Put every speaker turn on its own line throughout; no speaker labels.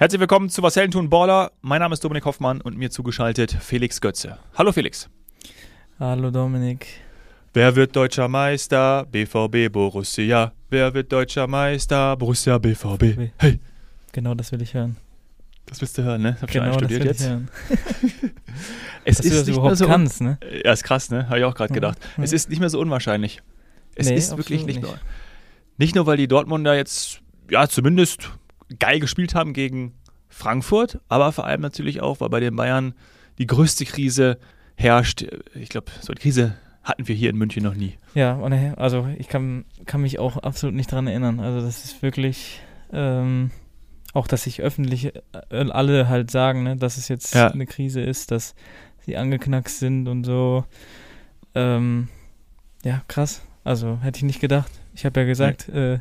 Herzlich willkommen zu Was Helden tun Baller. Mein Name ist Dominik Hoffmann und mir zugeschaltet Felix Götze. Hallo Felix.
Hallo Dominik.
Wer wird deutscher Meister? BVB Borussia. Wer wird deutscher Meister? Borussia BVB. Hey.
Genau das will ich hören.
Das willst du hören, ne? Hab
genau
schon einstudiert
das will
jetzt.
Ich hören.
Es
Dass du das
nicht
überhaupt
mehr so
kannst, ne?
Ja, ist krass, ne? Habe ich auch gerade gedacht.
ja.
Es ist nicht mehr so unwahrscheinlich. Es
Nee,
ist wirklich nicht
nicht.
nur. Nicht nur, weil die Dortmunder jetzt, ja, zumindest geil gespielt haben gegen Frankfurt, aber vor allem natürlich auch, weil bei den Bayern die größte Krise herrscht. Ich glaube, so eine Krise hatten wir hier in München noch nie.
Ja, äh, also ich kann, kann mich auch absolut nicht dran erinnern. Also das ist wirklich, ähm, auch dass sich öffentlich äh, alle halt sagen, ne, dass es jetzt
Ja.
eine Krise ist, dass sie angeknackst sind und so. Ähm, ja, krass. Also hätte ich nicht gedacht. Ich habe ja gesagt, äh,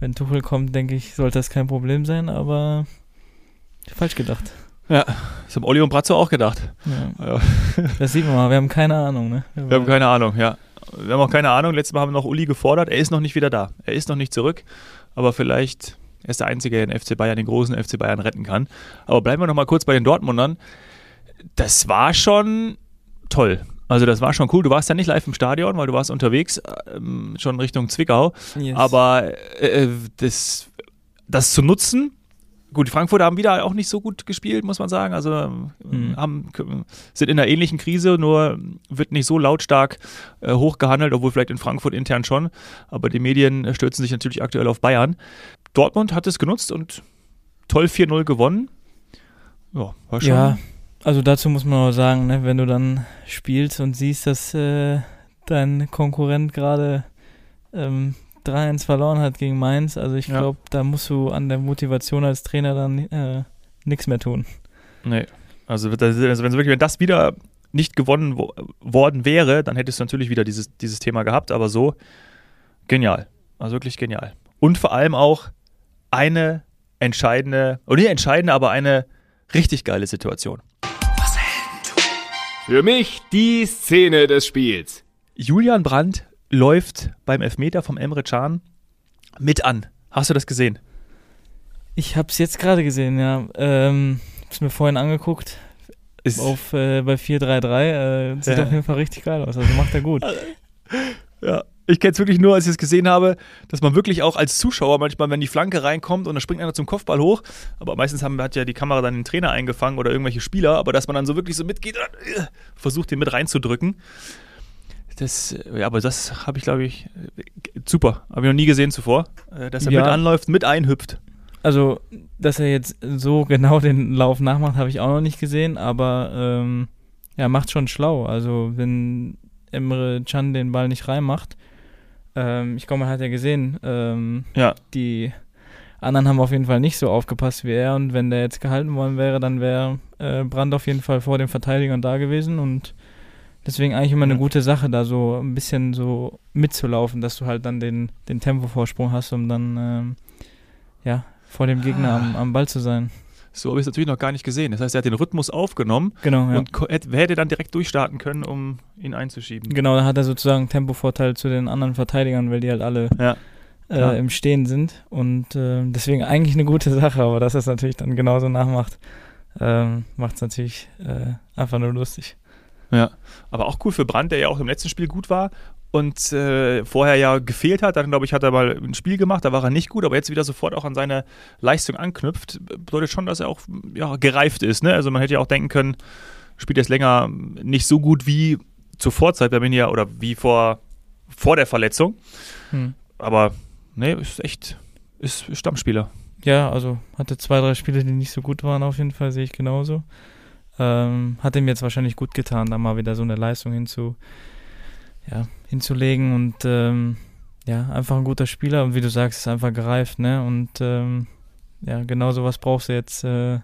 wenn Tuchel kommt, denke ich, sollte das kein Problem sein, aber falsch gedacht.
Das haben Olli und Bratzo auch gedacht.
Ja.
Ja.
Das sieht man mal, wir haben keine Ahnung, ne?
Wir haben keine Ahnung, ja. Wir haben auch keine Ahnung. Letztes Mal haben wir noch Uli gefordert. Er ist noch nicht wieder da. Er ist noch nicht zurück. Aber vielleicht er ist der Einzige, der den FC Bayern, den großen FC Bayern retten kann. Aber bleiben wir noch mal kurz bei den Dortmundern. Das war schon toll. Also das war schon cool. Du warst ja nicht live im Stadion, weil du warst unterwegs, ähm, schon Richtung Zwickau.
Yes.
Aber äh, das, das zu nutzen, gut, die Frankfurter haben wieder auch nicht so gut gespielt, muss man sagen. Also ähm,
Mhm.
haben, sind in einer ähnlichen Krise, nur wird nicht so lautstark äh, hochgehandelt, obwohl vielleicht in Frankfurt intern schon. Aber die Medien äh, stürzen sich natürlich aktuell auf Bayern. Dortmund hat es genutzt und toll 4-0 gewonnen. Ja, war schon.
Ja, also dazu muss man auch sagen, ne, wenn du dann spielst und siehst, dass äh, dein Konkurrent gerade ähm, 3-1 verloren hat gegen Mainz, also ich
Ja.
glaube, da musst du an der Motivation als Trainer dann äh, nichts mehr tun.
Nee. Also, das- also wenn, wirklich, wenn das wieder nicht gewonnen wo, worden wäre, dann hättest du natürlich wieder dieses, dieses Thema gehabt, aber so genial. Also wirklich genial. Und vor allem auch eine entscheidende, oder nicht entscheidende, aber eine richtig geile Situation.
Für mich die Szene des Spiels.
Julian Brandt läuft beim Elfmeter vom Emre Can mit an. Hast du das gesehen?
Ich habe es jetzt gerade gesehen, ja. Ähm, hab's mir vorhin angeguckt
Ist,
auf äh, bei 4-3-3. Äh, sieht
Ja.
auf jeden Fall richtig geil aus. Also macht er gut.
Ja, ich kenne es wirklich nur, als ich es gesehen habe, dass man wirklich auch als Zuschauer manchmal, wenn die Flanke reinkommt und dann springt einer zum Kopfball hoch, aber meistens haben, hat ja die Kamera dann den Trainer eingefangen oder irgendwelche Spieler, aber dass man dann so wirklich so mitgeht und äh, versucht, den mit reinzudrücken. Das, ja, aber das habe ich, glaube ich, super. Habe ich noch nie gesehen zuvor, äh, dass er
Ja.
mit anläuft, mit einhüpft.
Also, dass er jetzt so genau den Lauf nachmacht, habe ich auch noch nicht gesehen, aber ähm, ja, macht schon schlau. Also, wenn Emre Can den Ball nicht reinmacht, ähm, ich glaube, man hat ja gesehen, ähm,
Ja,
die anderen haben auf jeden Fall nicht so aufgepasst wie er. Und wenn der jetzt gehalten worden wäre, dann wäre äh, Brand auf jeden Fall vor den Verteidigern da gewesen. Und deswegen eigentlich immer eine gute Sache, da so ein bisschen so mitzulaufen, dass du halt dann den, den Tempovorsprung hast, um dann ähm, ja vor dem Gegner am, am Ball zu sein.
So habe ich es natürlich noch gar nicht gesehen. Das heißt, er hat den Rhythmus aufgenommen
Genau, ja.
und hätte, dann direkt durchstarten können, um ihn einzuschieben.
Genau, da hat er sozusagen Tempovorteil zu den anderen Verteidigern, weil die halt alle
Ja.
Äh, im Stehen sind. Und äh, deswegen eigentlich eine gute Sache, aber dass er es natürlich dann genauso nachmacht, ähm, macht es natürlich äh, einfach nur lustig.
Ja, aber auch cool für Brandt, der ja auch im letzten Spiel gut war und äh, vorher ja gefehlt hat. Dann, glaube ich, hat er mal ein Spiel gemacht, da war er nicht gut, aber jetzt wieder sofort auch an seine Leistung anknüpft. Bedeutet schon, dass er auch ja, gereift ist. Ne? Also man hätte ja auch denken können, spielt jetzt länger nicht so gut wie zur Vorzeit bei mir ja oder wie vor, vor der Verletzung.
Hm.
Aber ne, ist echt, ist Stammspieler.
Ja, also hatte zwei, drei Spiele, die nicht so gut waren, auf jeden Fall, sehe ich genauso. Ähm, hat ihm jetzt wahrscheinlich gut getan, da mal wieder so eine Leistung hinzu, ja, hinzulegen und ähm, ja, einfach ein guter Spieler und wie du sagst, ist einfach gereift, ne? Und ähm, ja, genau sowas brauchst du jetzt äh,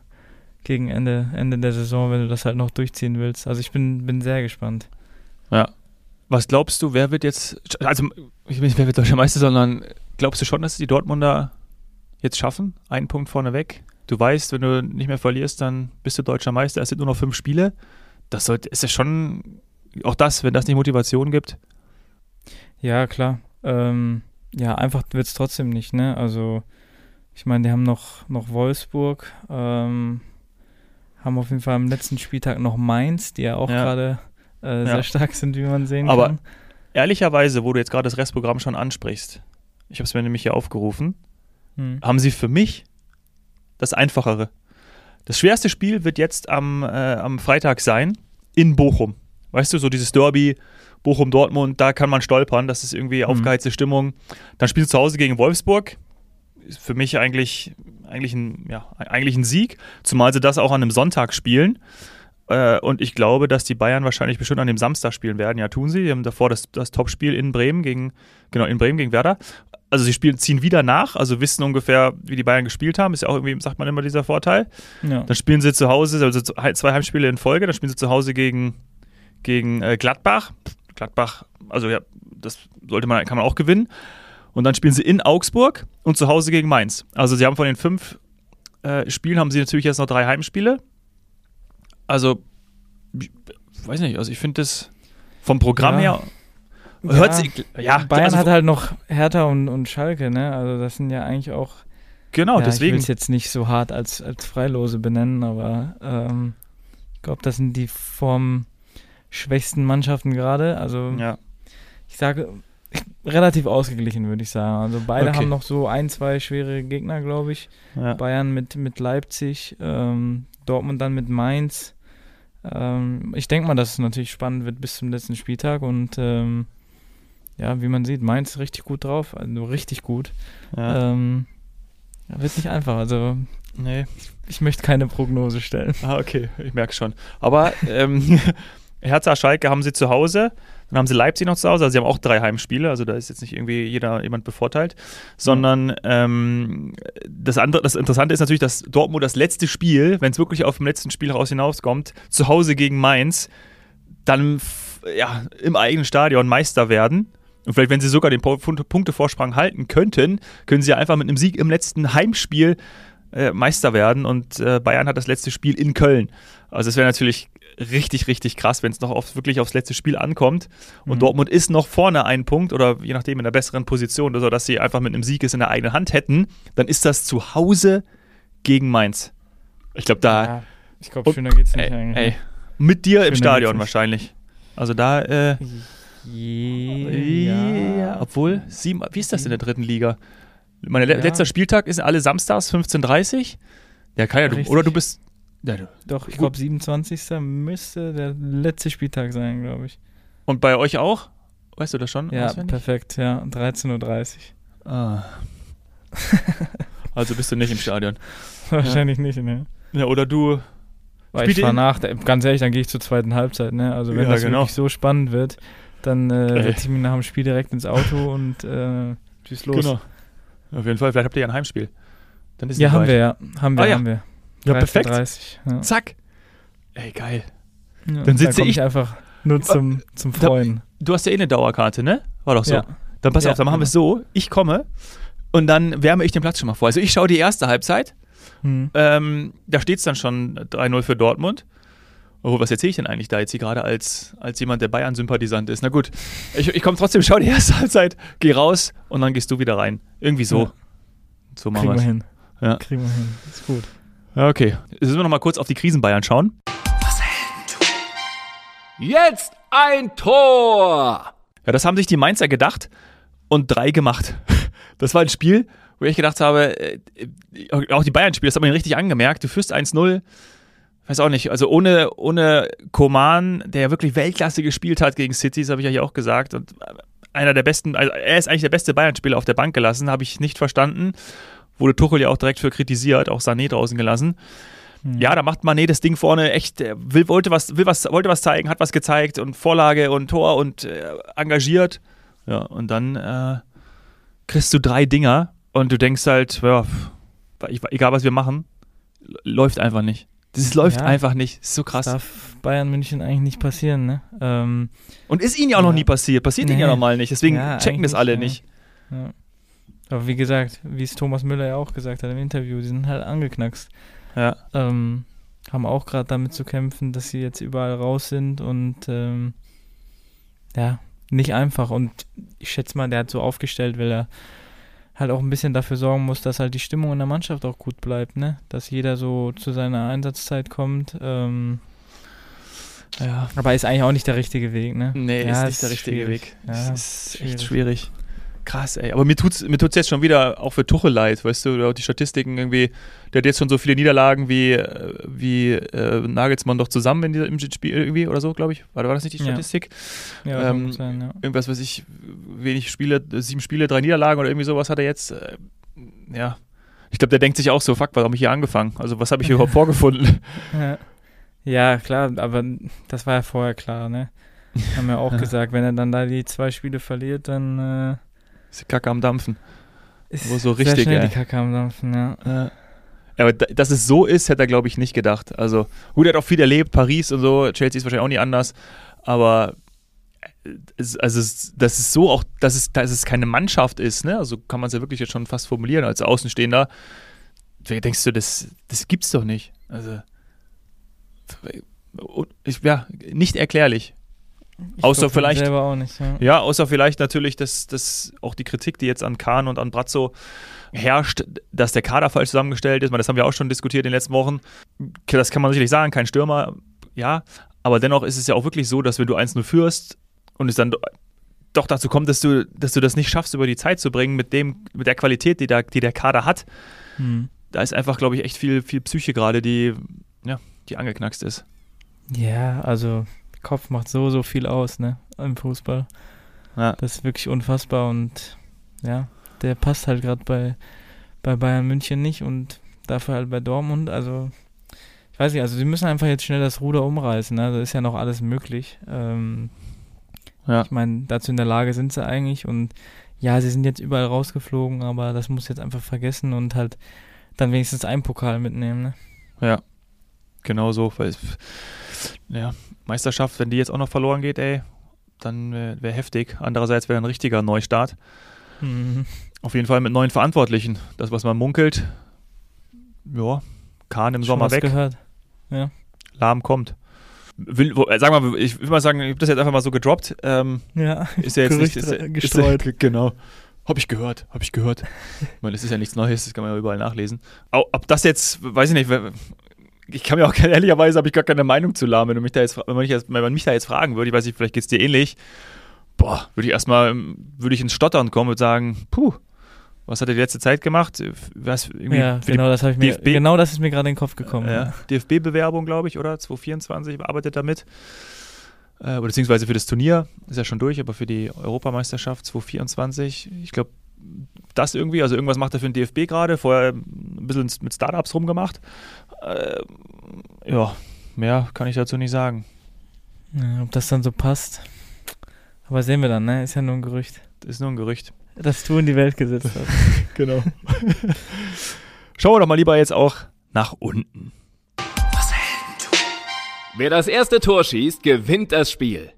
gegen Ende, Ende der Saison, wenn du das halt noch durchziehen willst. Also ich bin, bin sehr gespannt.
Ja. Was glaubst du, wer wird jetzt, also ich will nicht, wer wird deutscher Meister, sondern glaubst du schon, dass die Dortmunder jetzt schaffen? Einen Punkt vorne weg. Du weißt, wenn du nicht mehr verlierst, dann bist du deutscher Meister. Es sind nur noch fünf Spiele. Das sollte, ist ja schon, auch das, wenn das nicht Motivation gibt.
Ja, klar. Ähm, ja, einfach wird es trotzdem nicht, ne? Also Ich meine, die haben noch, noch Wolfsburg, ähm, haben auf jeden Fall am letzten Spieltag noch Mainz, die ja auch
Ja.
gerade äh, sehr
Ja.
stark sind, wie man sehen
Aber-
kann.
Ehrlicherweise, wo du jetzt gerade das Restprogramm schon ansprichst, ich habe es mir nämlich hier aufgerufen,
Hm.
haben sie für mich das Einfachere. Das schwerste Spiel wird jetzt am, äh, am Freitag sein in Bochum. Weißt du, so dieses Derby Bochum-Dortmund, da kann man stolpern, das ist irgendwie aufgeheizte Stimmung. Dann spielst du zu Hause gegen Wolfsburg. Ist für mich eigentlich, eigentlich, ein, ja, eigentlich ein Sieg, zumal sie das auch an einem Sonntag spielen. Äh, und ich glaube, dass die Bayern wahrscheinlich bestimmt an dem Samstag spielen werden. Ja, tun sie. Die haben davor das, das Topspiel in Bremen gegen, genau, in Bremen gegen Werder. Also sie spielen, ziehen wieder nach, also wissen ungefähr, wie die Bayern gespielt haben. Ist ja auch irgendwie, sagt man immer, dieser Vorteil.
Ja.
Dann spielen sie zu Hause, also zwei Heimspiele in Folge, dann spielen sie zu Hause gegen, gegen äh, Gladbach. Gladbach, also ja, das sollte man, kann man auch gewinnen. Und dann spielen sie in Augsburg und zu Hause gegen Mainz. Also sie haben von den fünf äh, Spielen haben sie natürlich jetzt noch drei Heimspiele. Also, ich weiß nicht, also ich finde das vom Programm
Ja.
her hört
Ja.
sich, ja,
Bayern
also,
hat halt noch Hertha und, und Schalke, ne? Also das sind ja eigentlich auch
genau,
ja, Ich
deswegen.
will es jetzt nicht so hart als, als Freilose benennen, aber ähm, ich glaube, das sind die vom schwächsten Mannschaften gerade. Also
Ja,
ich sage relativ ausgeglichen, würde ich sagen. Also beide
Okay.
haben noch so ein, zwei schwere Gegner, glaube ich.
ja.
Bayern mit, mit Leipzig, ähm, Dortmund dann mit Mainz. Ähm, ich denke mal, dass es natürlich spannend wird bis zum letzten Spieltag und ähm, ja, wie man sieht, Mainz richtig gut drauf, also richtig gut.
ja.
Ähm, ja, wird nicht einfach, also
nee.
ich möchte keine Prognose stellen.
Ah, okay, ich merke schon. Aber ähm, Hertha, Schalke haben sie zu Hause, dann haben sie Leipzig noch zu Hause, also sie haben auch drei Heimspiele, also da ist jetzt nicht irgendwie jeder jemand bevorteilt, sondern ähm, das andere, das Interessante ist natürlich, dass Dortmund das letzte Spiel, wenn es wirklich auf dem letzten Spiel raus hinauskommt, zu Hause gegen Mainz, dann ja, im eigenen Stadion Meister werden. Und vielleicht, wenn sie sogar den Punktevorsprung halten könnten, können sie einfach mit einem Sieg im letzten Heimspiel äh, Meister werden. Und äh, Bayern hat das letzte Spiel in Köln. Also es wäre natürlich richtig, richtig krass, wenn es noch auf, wirklich aufs letzte Spiel ankommt. Und
Mhm.
Dortmund ist noch vorne einen Punkt oder je nachdem in der besseren Position, so dass sie einfach mit einem Sieg es in der eigenen Hand hätten. Dann ist das zu Hause gegen Mainz. Ich glaube, da
Ja, ich glaube, schöner geht's nicht
ey,
eigentlich.
ey, mit dir im
Schöner
Stadion
geht's nicht.
wahrscheinlich. Also da, äh,
Ja.
ja, obwohl, sieben, wie ist das in der dritten Liga? Mein
Ja.
letzter Spieltag ist alle samstags 15.30 Ja, kann ja, oder du bist. Ja,
Doch, ich glaube, 27. müsste der letzte Spieltag sein, glaube ich.
und bei euch auch? Weißt du das schon?
Ja, perfekt, ja. 13.30 Uhr.
Ah. also bist du nicht im Stadion.
Wahrscheinlich nicht, ne?
Ja, oder du.
Weil ich nach, ganz ehrlich, dann gehe ich zur zweiten Halbzeit, ne? Also wenn
Ja,
das
genau.
wirklich so spannend wird, dann äh, setze ich mich nach dem Spiel direkt ins Auto und äh, tschüss los.
Genau. Auf jeden Fall, vielleicht habt ihr ja ein Heimspiel. Dann ist
Ja, haben
soweit.
wir, ja. Haben wir,
Ah, ja.
haben wir.
Ja, perfekt.
30. Ja.
Zack. Ey, geil.
Ja,
Dann sitze
da
ich-
ich einfach nur zum, zum Freuen.
Du hast ja eh eine Dauerkarte, ne? War doch so.
Ja.
Dann pass
Ja,
auf, dann machen wir es so. Ich komme und dann wärme ich den Platz schon mal vor. Also ich schaue die erste Halbzeit.
Hm.
Ähm, da steht es dann schon 3-0 für Dortmund. Oh, was erzähle ich denn eigentlich da jetzt hier gerade als, als jemand, der Bayern-Sympathisant ist? Na gut, ich, ich komme trotzdem, schau die erste Halbzeit, geh raus und dann gehst du wieder rein. Irgendwie so.
Ja.
So machen
Kriegen wir
wir
hin.
Ja.
Kriegen wir hin. Ist gut.
Okay. Jetzt müssen wir noch mal kurz auf die Krisen-Bayern schauen.
Jetzt ein Tor!
Ja, das haben sich die Mainzer gedacht und drei gemacht. Das war ein Spiel, wo ich gedacht habe, äh, äh, auch die Bayern-Spiele, das hat man richtig angemerkt, du führst 1-0, weiß auch nicht, also ohne, ohne Koman, der ja wirklich Weltklasse gespielt hat gegen City, das habe ich ja hier auch gesagt, und einer der besten, also er ist eigentlich der beste Bayern-Spieler auf der Bank gelassen, habe ich nicht verstanden, wurde Tuchel ja auch direkt für kritisiert, auch Sané draußen gelassen.
Hm.
Ja, da macht Mané das Ding vorne echt, will, wollte, was, will was, wollte was zeigen, hat was gezeigt und Vorlage und Tor und äh, engagiert. Ja, und dann äh, kriegst du drei Dinger und du denkst halt, ja, egal was wir machen, läuft einfach nicht. Das läuft
Ja.
einfach nicht. Das ist so krass.
Darf Bayern München eigentlich nicht passieren, ne? Ähm,
Und ist ihnen ja auch noch nie passiert. Passiert ihnen ja
Nee.
normal nicht. Deswegen
Ja,
checken das alle
ja.
nicht.
ja. Aber wie gesagt, wie es Thomas Müller ja auch gesagt hat im Interview, die sind halt angeknackst.
Ja.
Ähm, haben auch gerade damit zu kämpfen, dass sie jetzt überall raus sind und ähm, ja, nicht einfach. Und ich schätze mal, der hat so aufgestellt, weil er halt auch ein bisschen dafür sorgen muss, dass halt die Stimmung in der Mannschaft auch gut bleibt, ne? Dass jeder so zu seiner Einsatzzeit kommt. Ähm,
Ja.
aber ist eigentlich auch nicht der richtige Weg, ne?
Nee,
Ja,
ist nicht der richtige
schwierig.
Weg.
Ja,
das ist echt schwierig. Krass, ey. Aber mir tut's, mir tut's jetzt schon wieder auch für Tuchel leid, weißt du, die Statistiken irgendwie. Der hat jetzt schon so viele Niederlagen wie, äh, wie äh, Nagelsmann doch zusammen in diesem im Spiel irgendwie oder so, glaube ich. War, war das nicht die
Ja.
Statistik?
Ja, kann
ähm,
sein, ja.
Irgendwas, weiß ich, wenig Spiele, sieben Spiele, drei Niederlagen oder irgendwie sowas hat er jetzt. Äh, ja. Ich glaube, der denkt sich auch so, fuck, warum habe ich hier angefangen? Also, was habe ich hier überhaupt vorgefunden?
Ja. Ja, klar, aber das war ja vorher klar, ne? Haben wir auch
Ja.
gesagt, wenn er dann da die zwei Spiele verliert, dann äh,
Ist die Kacke am Dampfen.
ist
Aber so
sehr
richtig,
schnell
ey.
die Kacke am Dampfen, ja.
Ja. Aber da- dass es so ist, hätte er, glaube ich, nicht gedacht. Also, gut, er hat auch viel erlebt, Paris und so, Chelsea ist wahrscheinlich auch nie anders, aber äh, also, dass es so auch, dass es, dass es keine Mannschaft ist, ne? Also kann man es ja wirklich jetzt schon fast formulieren als Außenstehender. Denkst du, das, das gibt's doch nicht. Also, ich, ja, nicht erklärlich.
Ich
Außer vielleicht-
selber auch nicht, ja.
Ja, außer vielleicht natürlich, dass, dass auch die Kritik, die jetzt an Kahn und an Brazzo herrscht, dass der Kader falsch zusammengestellt ist. Das haben wir auch schon diskutiert in den letzten Wochen. Das kann man sicherlich sagen, kein Stürmer, ja. Aber dennoch ist es ja auch wirklich so, dass wenn du 1-0 führst und es dann do- doch dazu kommt, dass du, dass du das nicht schaffst, über die Zeit zu bringen mit, dem, mit der Qualität, die, da, die der Kader hat,
Hm.
da ist einfach, glaube ich, echt viel, viel Psyche gerade, die, ja, die angeknackst ist.
Ja, also Kopf macht so, so viel aus, ne? Im Fußball.
Ja.
Das ist wirklich unfassbar und ja, der passt halt gerade bei, bei Bayern München nicht und dafür halt bei Dortmund. Also, ich weiß nicht, also sie müssen einfach jetzt schnell das Ruder umreißen. Ne? Da ist ja noch alles möglich. Ähm,
Ja.
Ich meine, dazu in der Lage sind sie eigentlich und ja, sie sind jetzt überall rausgeflogen, aber das muss jetzt einfach vergessen und halt dann wenigstens einen Pokal mitnehmen. Ne?
Ja, genau so. Weil, es- ja, Meisterschaft, wenn die jetzt auch noch verloren geht, ey, dann wäre wär heftig. Andererseits wäre ein richtiger Neustart.
Mhm.
Auf jeden Fall mit neuen Verantwortlichen. Das, was man munkelt, ja, Kahn im
Schon
Sommer weg,
gehört.
Lahm kommt. Will, äh, sag mal, ich will mal sagen, ich habe das jetzt einfach mal so gedroppt. Ähm,
Ja,
ist ja jetzt nicht,
Gerüchte
ist, ja-
gestreut.
Ist, ja- genau. Habe ich gehört, habe ich gehört. ich meine, das ist ja nichts Neues, das kann man ja überall nachlesen. Ob das jetzt, weiß ich nicht, ich kann mir auch ehrlicherweise habe ich gar keine Meinung zu Lahm, wenn du mich da jetzt, wenn man mich, jetzt- wenn man mich da jetzt fragen würde, ich weiß nicht, vielleicht geht es dir ähnlich. Boah, würde ich erstmal, ähm, würde ich ins Stottern kommen und sagen, puh, was hat er die letzte Zeit gemacht? Was,
Ja, genau, das habe ich mir,
DFB
genau das ist mir gerade in den Kopf gekommen.
ja, DFB-Bewerbung, glaube ich, oder? 2024 arbeitet damit. Äh, oder beziehungsweise für das Turnier, ist ja schon durch, aber für die Europameisterschaft 2024, ich glaube, das irgendwie, also irgendwas macht er für den DFB gerade, vorher ein bisschen mit Startups rumgemacht. Äh, ja, mehr kann ich dazu nicht sagen.
Ja, ob das dann so passt. Aber sehen wir dann, ne? Ist ja nur ein Gerücht.
Das ist nur ein Gerücht.
Das du in die Welt gesetzt hast.
Genau. Schauen wir doch mal lieber jetzt auch nach unten.
Wer das erste Tor schießt, gewinnt das Spiel.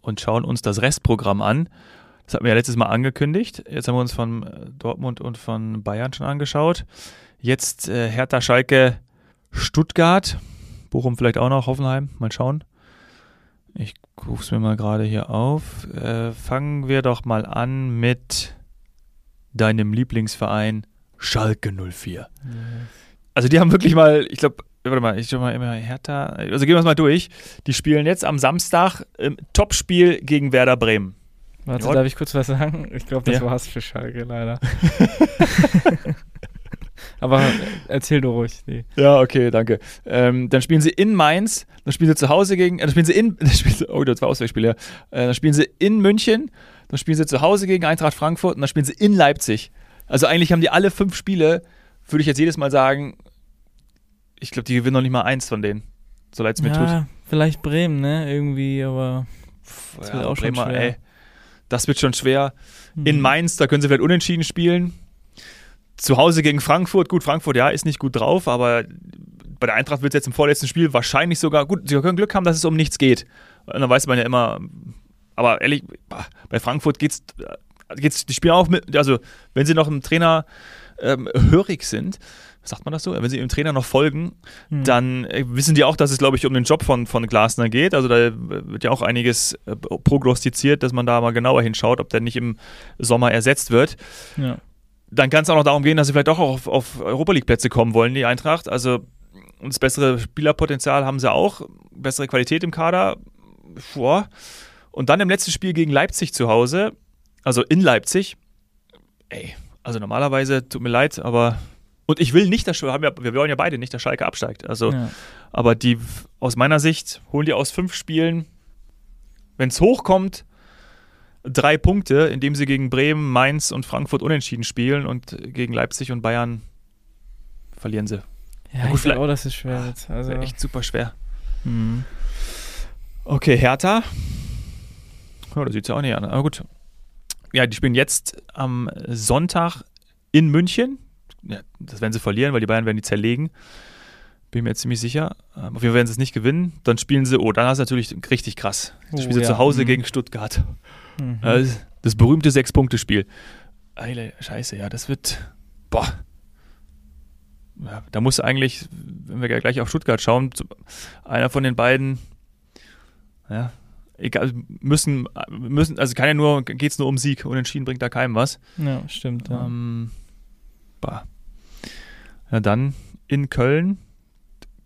und schauen uns das Restprogramm an. Das hatten wir ja letztes Mal angekündigt. Jetzt haben wir uns von äh, Dortmund und von Bayern schon angeschaut. Jetzt äh, Hertha, Schalke, Stuttgart, Bochum vielleicht auch noch, Hoffenheim, mal schauen. Ich rufe es mir mal gerade hier auf. Äh, fangen wir doch mal an mit deinem Lieblingsverein Schalke 04. Also die haben wirklich mal, ich glaube, warte mal, ich schau mal immer Hertha, also gehen wir es mal durch. Die spielen jetzt am Samstag im Topspiel gegen Werder Bremen.
Warte,
Ja.
darf ich kurz was sagen? Ich glaube, das
Ja.
war's für Schalke, leider. Aber erzähl du ruhig. Die.
Ja, okay, danke. Ähm, dann spielen sie in Mainz, dann spielen sie zu Hause gegen, äh, dann spielen sie in, dann spielen sie, oh, das war Ausweichspiel, ja. Äh, dann spielen sie in München, dann spielen sie zu Hause gegen Eintracht Frankfurt und dann spielen sie in Leipzig. Also eigentlich haben die alle fünf Spiele, würde ich jetzt jedes Mal sagen, ich glaube, die gewinnen noch nicht mal eins von denen. So leid es mir tut.
Ja, vielleicht Bremen, ne? Irgendwie, aber das wird auch schon schwer.
ey, das wird schon schwer. In
hm.
Mainz, da können sie vielleicht unentschieden spielen. Zu Hause gegen Frankfurt, gut, Frankfurt, ja, ist nicht gut drauf, aber bei der Eintracht wird es jetzt im vorletzten Spiel wahrscheinlich sogar, gut, sie können Glück haben, dass es um nichts geht. Und dann weiß man ja immer, aber ehrlich, bei Frankfurt geht's, äh, geht's, die spielen auch mit, also wenn sie noch im Trainer ähm, hörig sind, sagt man das so, wenn sie dem Trainer noch folgen,
Hm.
dann äh, wissen die auch, dass es, glaube ich, um den Job von, von Glasner geht. Also da wird ja auch einiges äh, prognostiziert, dass man da mal genauer hinschaut, ob der nicht im Sommer ersetzt wird.
Ja.
Dann kann es auch noch darum gehen, dass sie vielleicht auch auf, auf Europa League-Plätze kommen wollen, die Eintracht. Also das bessere Spielerpotenzial haben sie auch, bessere Qualität im Kader. Boah. Und dann im letzten Spiel gegen Leipzig zu Hause, also in Leipzig. Ey, also normalerweise, tut mir leid, aber. Und ich will nicht, dass wir, haben ja, wir wollen ja beide nicht, dass Schalke absteigt. Also,
Ja.
aber die, aus meiner Sicht, holen die aus fünf Spielen, wenn es hochkommt, drei Punkte, indem sie gegen Bremen, Mainz und Frankfurt unentschieden spielen und gegen Leipzig und Bayern verlieren sie.
Ja,
gut,
ich
vielleicht-
glaube auch, das ist schwer jetzt. Also,
echt super schwer.
Mhm.
Okay, Hertha. Ja, da sieht es ja auch nicht an. Aber gut. Ja, die spielen jetzt am Sonntag in München. Ja, das werden sie verlieren, weil die Bayern werden die zerlegen. Bin mir jetzt ziemlich sicher. Ähm, Auf jeden Fall werden sie es nicht gewinnen. Dann spielen sie, oh, dann hast du natürlich richtig krass. Dann
Oh,
spielen sie
ja.
zu Hause
Mhm.
gegen Stuttgart.
Mhm.
Das, das berühmte Sechs-Punkte-Spiel. Eile, scheiße, ja, das wird. Boah. Ja, da muss eigentlich, wenn wir gleich auf Stuttgart schauen, einer von den beiden, ja, egal, müssen, müssen also kann ja nur, geht es nur um Sieg. Unentschieden bringt da keinem was.
ja, stimmt. Ja.
Ähm, bah. Ja, dann in Köln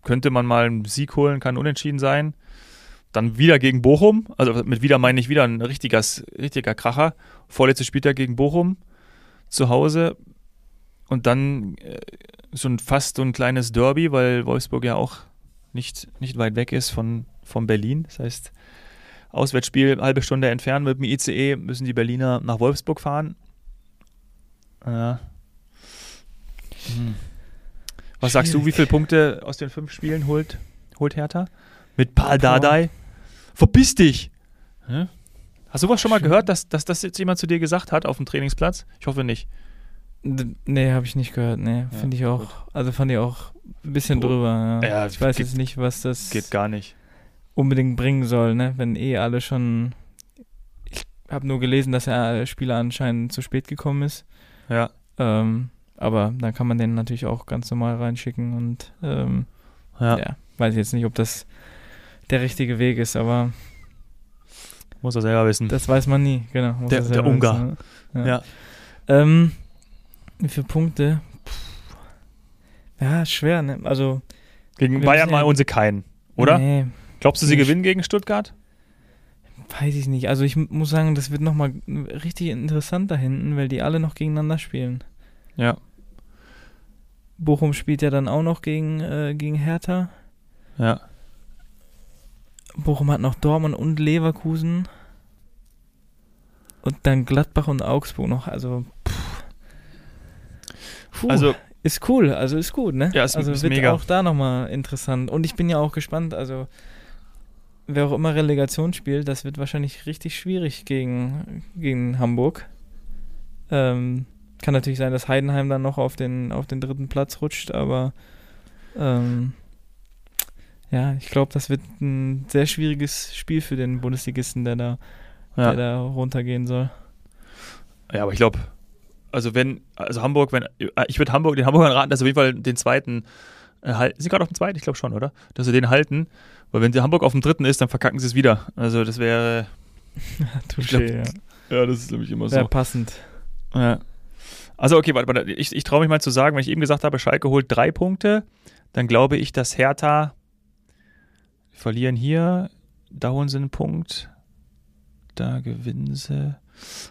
könnte man mal einen Sieg holen, kann unentschieden sein. Dann wieder gegen Bochum. Also mit wieder meine ich wieder ein richtiger, richtiger Kracher. Vorletztes Spieltag gegen Bochum zu Hause. Und dann äh, so ein fast so ein kleines Derby, weil Wolfsburg ja auch nicht, nicht weit weg ist von, von Berlin. Das heißt, Auswärtsspiel halbe Stunde entfernt mit dem ICE müssen die Berliner nach Wolfsburg fahren. Ja. Hm. Was sagst du, wie viele Punkte aus den fünf Spielen holt, holt Hertha? Mit Paul. Dardai? Verpiss dich! Hä? Hast du was schon mal gehört, dass, dass das jetzt jemand zu dir gesagt hat auf dem Trainingsplatz? Ich hoffe nicht.
Nee, habe ich nicht gehört. Nee,
Ja,
finde ich auch. Also fand ich auch ein bisschen
Puh.
drüber. Ja.
Ja,
ich weiß
geht-
jetzt nicht, was das
Geht gar nicht.
unbedingt bringen soll, ne? Wenn eh alle schon. Ich habe nur gelesen, dass der Spieler anscheinend zu spät gekommen ist.
Ja.
Ähm, aber dann kann man den natürlich auch ganz normal reinschicken und ähm,
Ja.
ja. weiß ich jetzt nicht, ob das der richtige Weg ist, aber
Muss er selber wissen.
das weiß man nie, genau.
Der-
er
der Ungar.
wissen, ne?
ja.
Ähm, wie viele Punkte? Puh. Ja, schwer, ne? Also,
Gegen Bayern
ja-
mal und sie keinen, oder?
Nee,
Glaubst du, sie
Nee.
gewinnen gegen Stuttgart?
weiß ich nicht. Also, ich muss sagen, das wird nochmal richtig interessant da hinten, weil die alle noch gegeneinander spielen.
Ja.
Bochum spielt ja dann auch noch gegen, äh, gegen Hertha.
Ja.
Bochum hat noch Dortmund und Leverkusen. Und dann Gladbach und Augsburg noch. Also. Puh,
Also,
ist cool. Also, ist gut, ne?
Ja, ist-
also,
ist
wird
mega.
auch da nochmal interessant. Und ich bin ja auch gespannt. Also, wer auch immer Relegation spielt, das wird wahrscheinlich richtig schwierig gegen, gegen Hamburg. Ähm, kann natürlich sein, dass Heidenheim dann noch auf den, auf den dritten Platz rutscht, aber ähm, ja, ich glaube, das wird ein sehr schwieriges Spiel für den Bundesligisten, der da,
ja.
der da runtergehen soll.
Ja, aber ich glaube, also wenn, also Hamburg, wenn, ich würde Hamburg, den Hamburgern raten, dass sie auf jeden Fall den zweiten äh, halten. Sind sie gerade auf dem zweiten? Ich glaube schon, oder? Dass sie den halten. Weil wenn Hamburg auf dem dritten ist, dann verkacken sie es wieder. Also das wäre,
Touché,
glaub,
ja.
ja, das ist nämlich immer
Wäre passend.
Ja. Also okay, warte, warte. Ich, ich traue mich mal zu sagen, wenn ich eben gesagt habe, Schalke holt drei Punkte, dann glaube ich, dass Hertha verlieren hier, da holen sie einen Punkt, da gewinnen sie.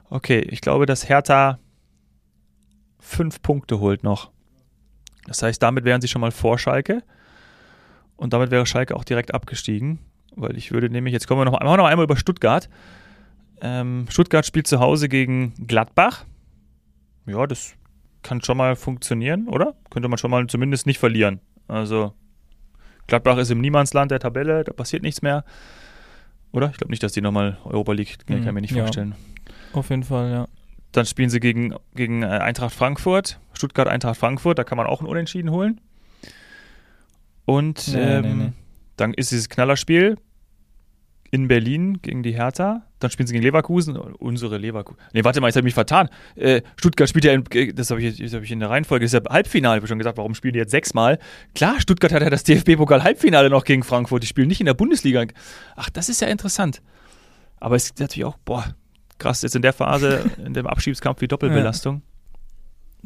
Okay, ich glaube, dass Hertha fünf Punkte holt noch. Das heißt, damit wären sie schon mal vor Schalke und damit wäre Schalke auch direkt abgestiegen, weil ich würde nämlich, jetzt kommen wir noch, noch einmal über Stuttgart. Ähm, Stuttgart spielt zu Hause gegen Gladbach. Ja, das kann schon mal funktionieren, oder? Könnte man schon mal zumindest nicht verlieren. Also Gladbach ist im Niemandsland der Tabelle, da passiert nichts mehr. Oder? Ich glaube nicht, dass die nochmal Europa League, kann ich
Mhm,
mir nicht
ja.
vorstellen.
Auf jeden Fall, ja.
Dann spielen sie gegen, gegen äh, Eintracht Frankfurt, Stuttgart Eintracht Frankfurt, da kann man auch einen Unentschieden holen. Und
Nee,
ähm,
nee, nee.
dann ist dieses Knallerspiel in Berlin gegen die Hertha. Dann spielen sie gegen Leverkusen, unsere Leverkusen. Nee, warte mal, jetzt habe ich mich vertan. Äh, Stuttgart spielt ja, in, äh, das habe ich, hab ich in der Reihenfolge, das ist ja Halbfinale, habe ich schon gesagt, warum spielen die jetzt sechsmal? Klar, Stuttgart hat ja das DFB-Pokal-Halbfinale noch gegen Frankfurt, die spielen nicht in der Bundesliga. Ach, das ist ja interessant. Aber es ist natürlich auch, boah, krass, jetzt in der Phase, in dem Abschiebskampf, die Doppelbelastung.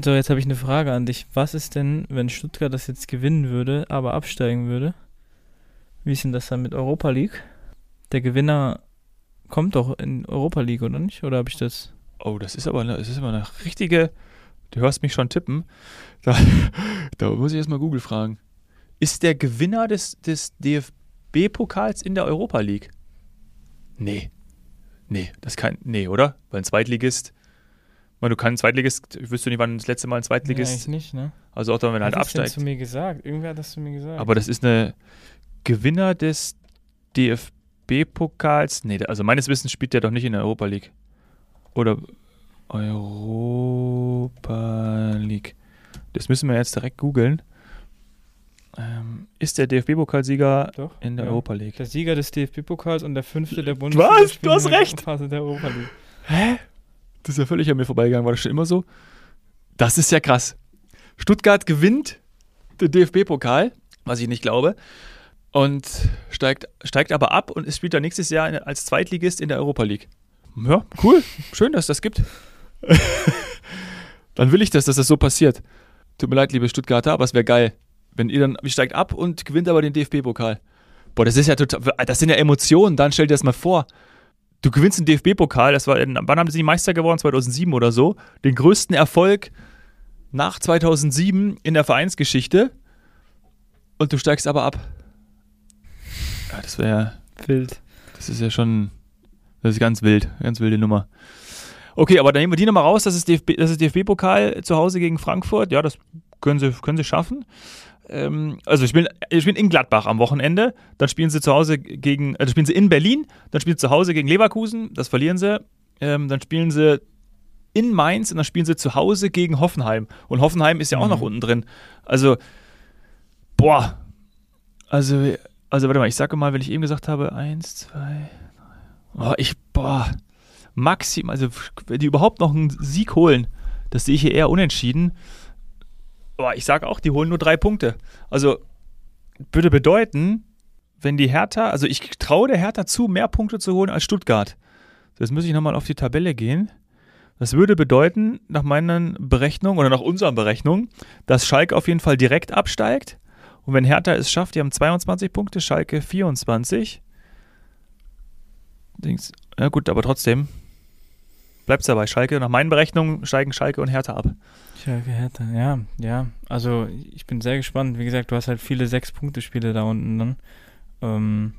So, jetzt habe ich eine Frage an dich. Was ist denn, wenn Stuttgart das jetzt gewinnen würde, aber absteigen würde? Wie ist denn das dann mit Europa League? Der Gewinner kommt doch in Europa League, oder nicht? Oder habe ich das?
Oh, das ist aber eine, das ist aber eine richtige. Du hörst mich schon tippen. Da, da muss ich erstmal Google fragen. Ist der Gewinner des, des DFB-Pokals in der Europa League? Nee. Nee, das kann. Nee, oder? Weil ein Zweitligist. Weil du kannst Zweitligist, ich wüsste nicht, wann das letzte Mal ein
Nee,
Zweitligist.
eigentlich nicht, ne?
also auch dann, wenn er halt
hat das
absteigt.
zu mir gesagt? Irgendwer hat das zu mir gesagt.
Aber das ist eine Gewinner des DFB-Pokals. Nee, also meines Wissens spielt der doch nicht in der Europa League. Oder Europa League. Das müssen wir jetzt direkt googeln. Ähm, ist der DFB-Pokalsieger in der
ja.
Europa League?
Der Sieger des DFB-Pokals und der fünfte der Bundesliga.
Was? Du hast recht.
Der Europa League.
Hä? Das ist ja völlig an mir vorbeigegangen. War das schon immer so? Das ist ja krass. Stuttgart gewinnt den DFB-Pokal, was ich nicht glaube, und steigt, steigt aber ab und spielt dann nächstes Jahr als Zweitligist in der Europa League. Ja, cool. Schön, dass das gibt. dann will ich das, dass das so passiert. Tut mir leid, liebe Stuttgarter, aber es wäre geil, wenn ihr dann steigt ab und gewinnt aber den DFB-Pokal. Boah, das ist ja total, das sind ja Emotionen. Dann stell dir das mal vor du gewinnst den DFB-Pokal, das war, wann haben sie die Meister geworden? 2007 oder so. Den größten Erfolg nach 2007 in der Vereinsgeschichte. Und du steigst aber ab. Ja, das wäre,
Wild.
das ist ja schon, das ist ganz wild, ganz wilde Nummer. Okay, aber dann nehmen wir die nochmal raus, das ist DFB, das ist DFB-Pokal zu Hause gegen Frankfurt. Ja, das können sie, können sie schaffen. Ähm, also ich spielen, ich spielen in Gladbach am Wochenende, dann spielen sie zu Hause gegen, äh, dann spielen sie in Berlin, dann spielen sie zu Hause gegen Leverkusen, das verlieren sie. Ähm, dann spielen sie in Mainz und dann spielen sie zu Hause gegen Hoffenheim. Und Hoffenheim ist ja auch
Mhm.
noch unten drin. Also, boah. Also, also warte mal, ich sage mal, wenn ich eben gesagt habe, eins, zwei, drei. Oh, ich, boah. Maxim, also wenn die überhaupt noch einen Sieg holen, das sehe ich hier eher unentschieden. Boah, ich sage auch, die holen nur drei Punkte. Also würde bedeuten, wenn die Hertha, also ich traue der Hertha zu, mehr Punkte zu holen als Stuttgart. Jetzt muss ich nochmal auf die Tabelle gehen. Das würde bedeuten, nach meinen Berechnungen oder nach unseren Berechnungen, dass Schalke auf jeden Fall direkt absteigt. Und wenn Hertha es schafft, die haben 22 Punkte, Schalke 24. Dings, ja gut, aber trotzdem bleibt es dabei. Schalke, nach meinen Berechnungen steigen Schalke und Hertha ab.
Schalke Hertha, ja, ja. Also ich bin sehr gespannt. Wie gesagt, du hast halt viele Sechs-Punkte-Spiele da unten dann. Ähm,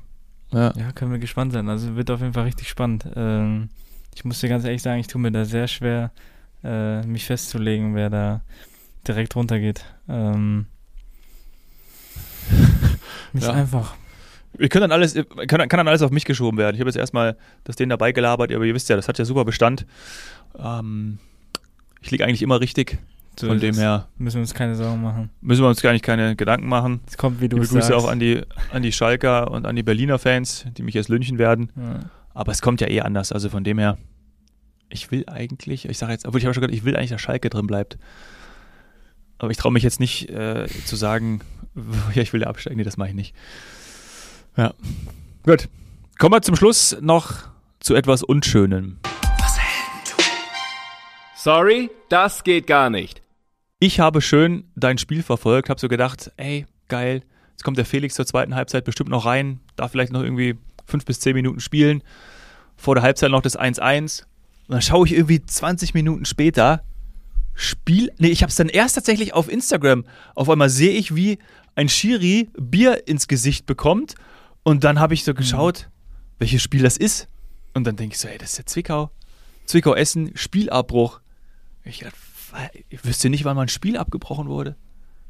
Ja.
ja, können wir gespannt sein. Also wird auf jeden Fall richtig spannend. Ähm, ich muss dir ganz ehrlich sagen, ich tue mir da sehr schwer, äh, mich festzulegen, wer da direkt runtergeht. Ähm, nicht
Ja.
einfach.
Wir können dann alles, kann, kann dann alles auf mich geschoben werden. Ich habe jetzt erstmal das denen dabei gelabert, aber ihr wisst ja, das hat ja super Bestand. Ähm, ich liege eigentlich immer richtig.
So
Von dem her
Müssen wir uns keine Sorgen machen.
müssen wir uns gar nicht keine Gedanken machen.
Es kommt, wie du
Liebe Grüße
sagst.
auch an die, an die Schalker und an die Berliner Fans, die mich jetzt lynchen werden.
Ja.
Aber es kommt ja eh anders. Also von dem her, ich will eigentlich, ich sage jetzt, obwohl ich habe schon gesagt, ich will eigentlich, dass Schalke drin bleibt. Aber ich traue mich jetzt nicht äh, zu sagen, ja, ich will da absteigen. Nee, das mache ich nicht. Ja. Gut. Kommen wir zum Schluss noch zu etwas Unschönem.
Sorry, das geht gar nicht.
Ich habe schön dein Spiel verfolgt, habe so gedacht, ey, geil, jetzt kommt der Felix zur zweiten Halbzeit bestimmt noch rein, darf vielleicht noch irgendwie fünf bis zehn Minuten spielen. Vor der Halbzeit noch das 1-1. Und dann schaue ich irgendwie 20 Minuten später, Spiel, nee, ich habe es dann erst tatsächlich auf Instagram. Auf einmal sehe ich, wie ein Schiri Bier ins Gesicht bekommt. Und dann habe ich so geschaut, welches Spiel das ist. Und dann denke ich so, ey, das ist ja Zwickau. Zwickau Essen, Spielabbruch. Ich dachte, ich wüsste nicht, wann mal ein Spiel abgebrochen wurde.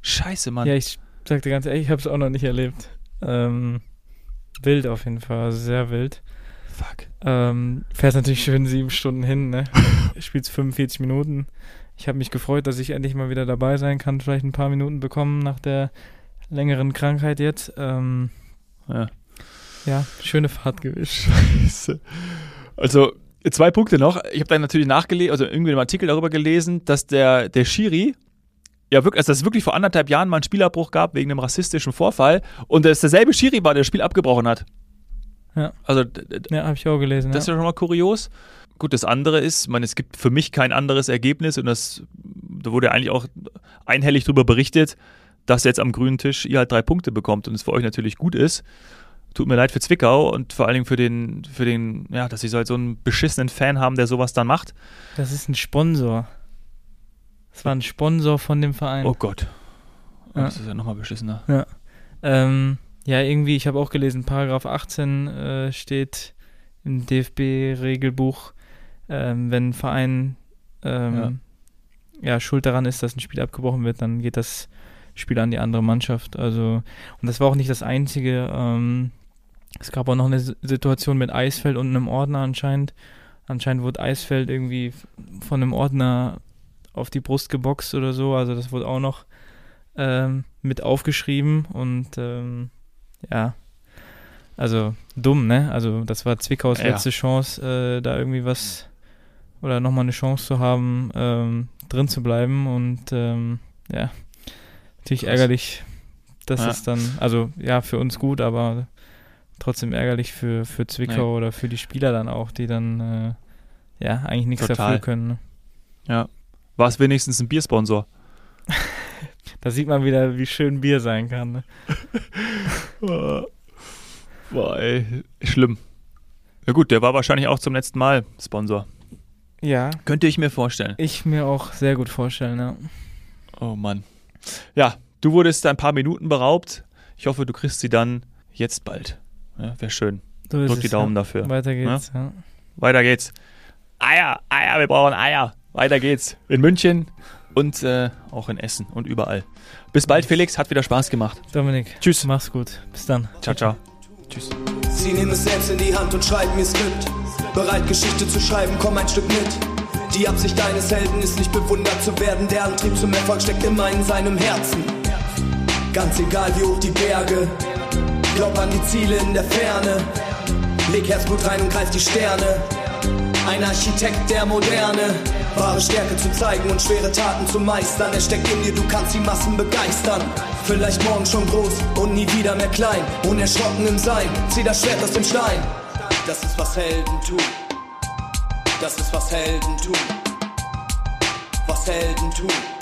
Scheiße, Mann.
Ja, ich sag dir ganz ehrlich, ich habe es auch noch nicht erlebt. Ähm, wild auf jeden Fall, also sehr wild.
Fuck.
Ähm, fährst natürlich schön sieben Stunden hin, ne? Spielst 45 Minuten. Ich habe mich gefreut, dass ich endlich mal wieder dabei sein kann, vielleicht ein paar Minuten bekommen nach der längeren Krankheit jetzt. Ähm,
Ja.
ja, schöne Fahrt gewesen.
Scheiße. Also, zwei Punkte noch. Ich habe dann natürlich nachgelesen, also irgendwie einen Artikel darüber gelesen, dass der, der Schiri, ja wirklich, also dass es wirklich vor anderthalb Jahren mal einen Spielabbruch gab wegen einem rassistischen Vorfall und dass derselbe Schiri war, der das Spiel abgebrochen hat.
Ja.
Also,
Ja, habe ich auch gelesen.
das ist
ja
schon mal kurios. Gut, das andere ist, ich meine, es gibt für mich kein anderes Ergebnis und das, da wurde eigentlich auch einhellig darüber berichtet, dass jetzt am grünen Tisch ihr halt drei Punkte bekommt und es für euch natürlich gut ist. Tut mir leid für Zwickau und vor allen Dingen für den, für den, ja, dass sie so halt so einen beschissenen Fan haben, der sowas dann macht.
Das ist ein Sponsor. Das war ein Sponsor von dem Verein.
Oh Gott.
Ja.
Das ist ja nochmal beschissener.
Ja. Ähm, ja, irgendwie, ich habe auch gelesen, Paragraph 18 äh, steht im DFB-Regelbuch, ähm, wenn ein Verein ähm, ja. schuld daran ist, dass ein Spiel abgebrochen wird, dann geht das Spiel an die andere Mannschaft. Also, und das war auch nicht das Einzige. Ähm, es gab auch noch eine Situation mit Eisfeld und einem Ordner anscheinend. Anscheinend wurde Eisfeld irgendwie von einem Ordner auf die Brust geboxt oder so. Also das wurde auch noch ähm, mit aufgeschrieben und ähm, ja, also dumm, ne? Also das war Zwickaus
Ja.
letzte Chance, äh, da irgendwie was oder nochmal eine Chance zu haben, ähm, drin zu bleiben und ähm, ja, natürlich
Krass.
ärgerlich, dass
Ja.
es dann, also ja, für uns gut, aber trotzdem ärgerlich für, für Zwickau oder für die Spieler dann auch, die dann äh, ja eigentlich nichts
Total.
dafür können. Ne?
Ja. War es wenigstens ein Biersponsor?
Da sieht man wieder, wie schön Bier sein kann. Ne?
Boah, ey, schlimm. Ja gut, der war wahrscheinlich auch zum letzten Mal Sponsor.
Ja,
Könnte ich mir vorstellen.
ich mir auch sehr gut vorstellen, ja.
Oh Mann. Ja, du wurdest ein paar Minuten beraubt. Ich hoffe, du kriegst sie dann jetzt bald. Ja, Wäre schön.
So
Drück
es,
die Daumen
ja.
dafür.
Weiter geht's, ja.
Weiter geht's. Eier, Eier, wir brauchen Eier. Weiter geht's. In München und äh, auch in Essen und überall. Bis bald, Felix. Hat wieder Spaß gemacht.
Dominik,
Tschüss.
mach's gut. Bis dann.
Ciao, ciao. Tschüss.
Sie nehmen es selbst in die Hand und schreiben ihr Skript. Bereit, Geschichte zu schreiben, komm ein Stück mit. Die Absicht deines Helden ist nicht bewundert zu werden. Der Antrieb zum Erfolg steckt immer in seinem Herzen. Ganz egal wie hoch die Berge. Glaub an die Ziele in der Ferne. Leg Herzblut rein und greif die Sterne. Ein Architekt der Moderne. Wahre Stärke zu zeigen und schwere Taten zu meistern. Er steckt in dir, du kannst die Massen begeistern. Vielleicht morgen schon groß und nie wieder mehr klein. Unerschrocken im Sein, zieh das Schwert aus dem Stein. Das ist was Helden tun. Das ist was Helden tun. Was Helden tun.